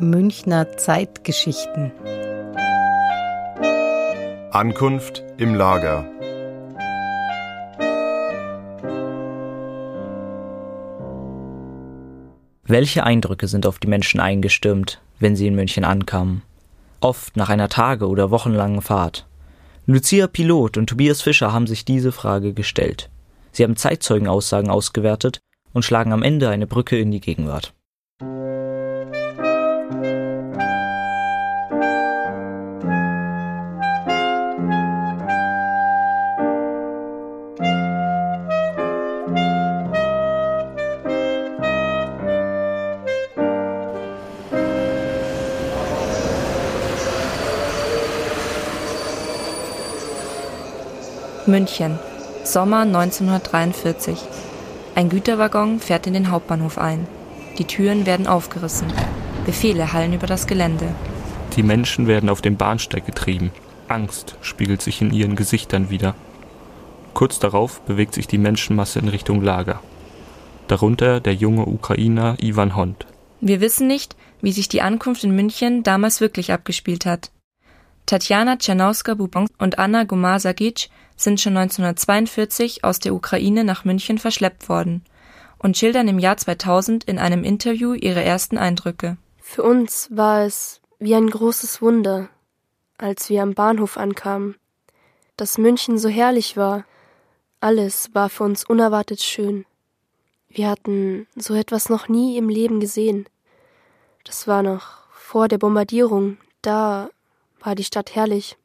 Münchner Zeitgeschichten. Ankunft im Lager. Welche Eindrücke sind auf die Menschen eingestürmt, wenn sie in München ankamen? Oft nach einer Tage- oder wochenlangen Fahrt. Lucia Pilot und Tobias Fischer haben sich diese Frage gestellt. Sie haben Zeitzeugenaussagen ausgewertet und schlagen am Ende eine Brücke in die Gegenwart. München, Sommer 1943. Ein Güterwaggon fährt in den Hauptbahnhof ein. Die Türen werden aufgerissen. Befehle hallen über das Gelände. Die Menschen werden auf den Bahnsteig getrieben. Angst spiegelt sich in ihren Gesichtern wider. Kurz darauf bewegt sich die Menschenmasse in Richtung Lager. Darunter der junge Ukrainer Ivan Hont. Wir wissen nicht, wie sich die Ankunft in München damals wirklich abgespielt hat. Tatjana Tschernauska-Bubon und Anna Gomasagic sind schon 1942 aus der Ukraine nach München verschleppt worden und schildern im Jahr 2000 in einem Interview ihre ersten Eindrücke. Für uns war es wie ein großes Wunder, als wir am Bahnhof ankamen, dass München so herrlich war. Alles war für uns unerwartet schön. Wir hatten so etwas noch nie im Leben gesehen. Das war noch vor der Bombardierung, da war die Stadt herrlich.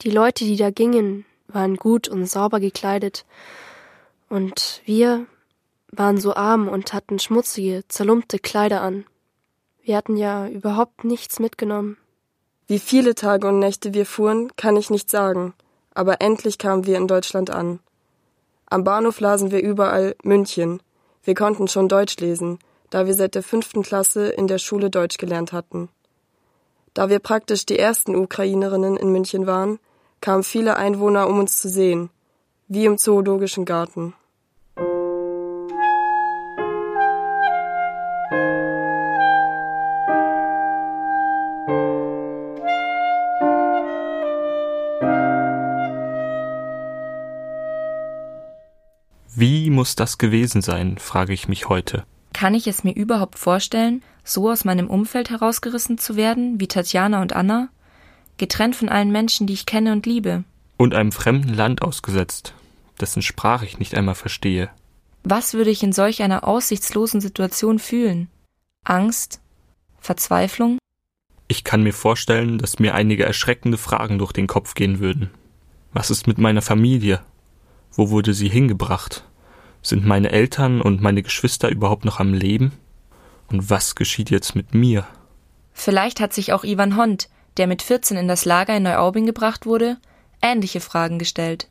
Die Leute, die da gingen, waren gut und sauber gekleidet, und wir waren so arm und hatten schmutzige, zerlumpte Kleider an. Wir hatten ja überhaupt nichts mitgenommen. Wie viele Tage und Nächte wir fuhren, kann ich nicht sagen, aber endlich kamen wir in Deutschland an. Am Bahnhof lasen wir überall München. Wir konnten schon Deutsch lesen, da wir seit der fünften Klasse in der Schule Deutsch gelernt hatten. Da wir praktisch die ersten Ukrainerinnen in München waren, kamen viele Einwohner, um uns zu sehen, wie im Zoologischen Garten. Wie muss das gewesen sein, frage ich mich heute. Kann ich es mir überhaupt vorstellen, so aus meinem Umfeld herausgerissen zu werden, wie Tatjana und Anna? getrennt von allen Menschen, die ich kenne und liebe. Und einem fremden Land ausgesetzt, dessen Sprache ich nicht einmal verstehe. Was würde ich in solch einer aussichtslosen Situation fühlen? Angst? Verzweiflung? Ich kann mir vorstellen, dass mir einige erschreckende Fragen durch den Kopf gehen würden. Was ist mit meiner Familie? Wo wurde sie hingebracht? Sind meine Eltern und meine Geschwister überhaupt noch am Leben? Und was geschieht jetzt mit mir? Vielleicht hat sich auch Ivan Hont, der mit 14 in das Lager in Neuaubing gebracht wurde, ähnliche Fragen gestellt.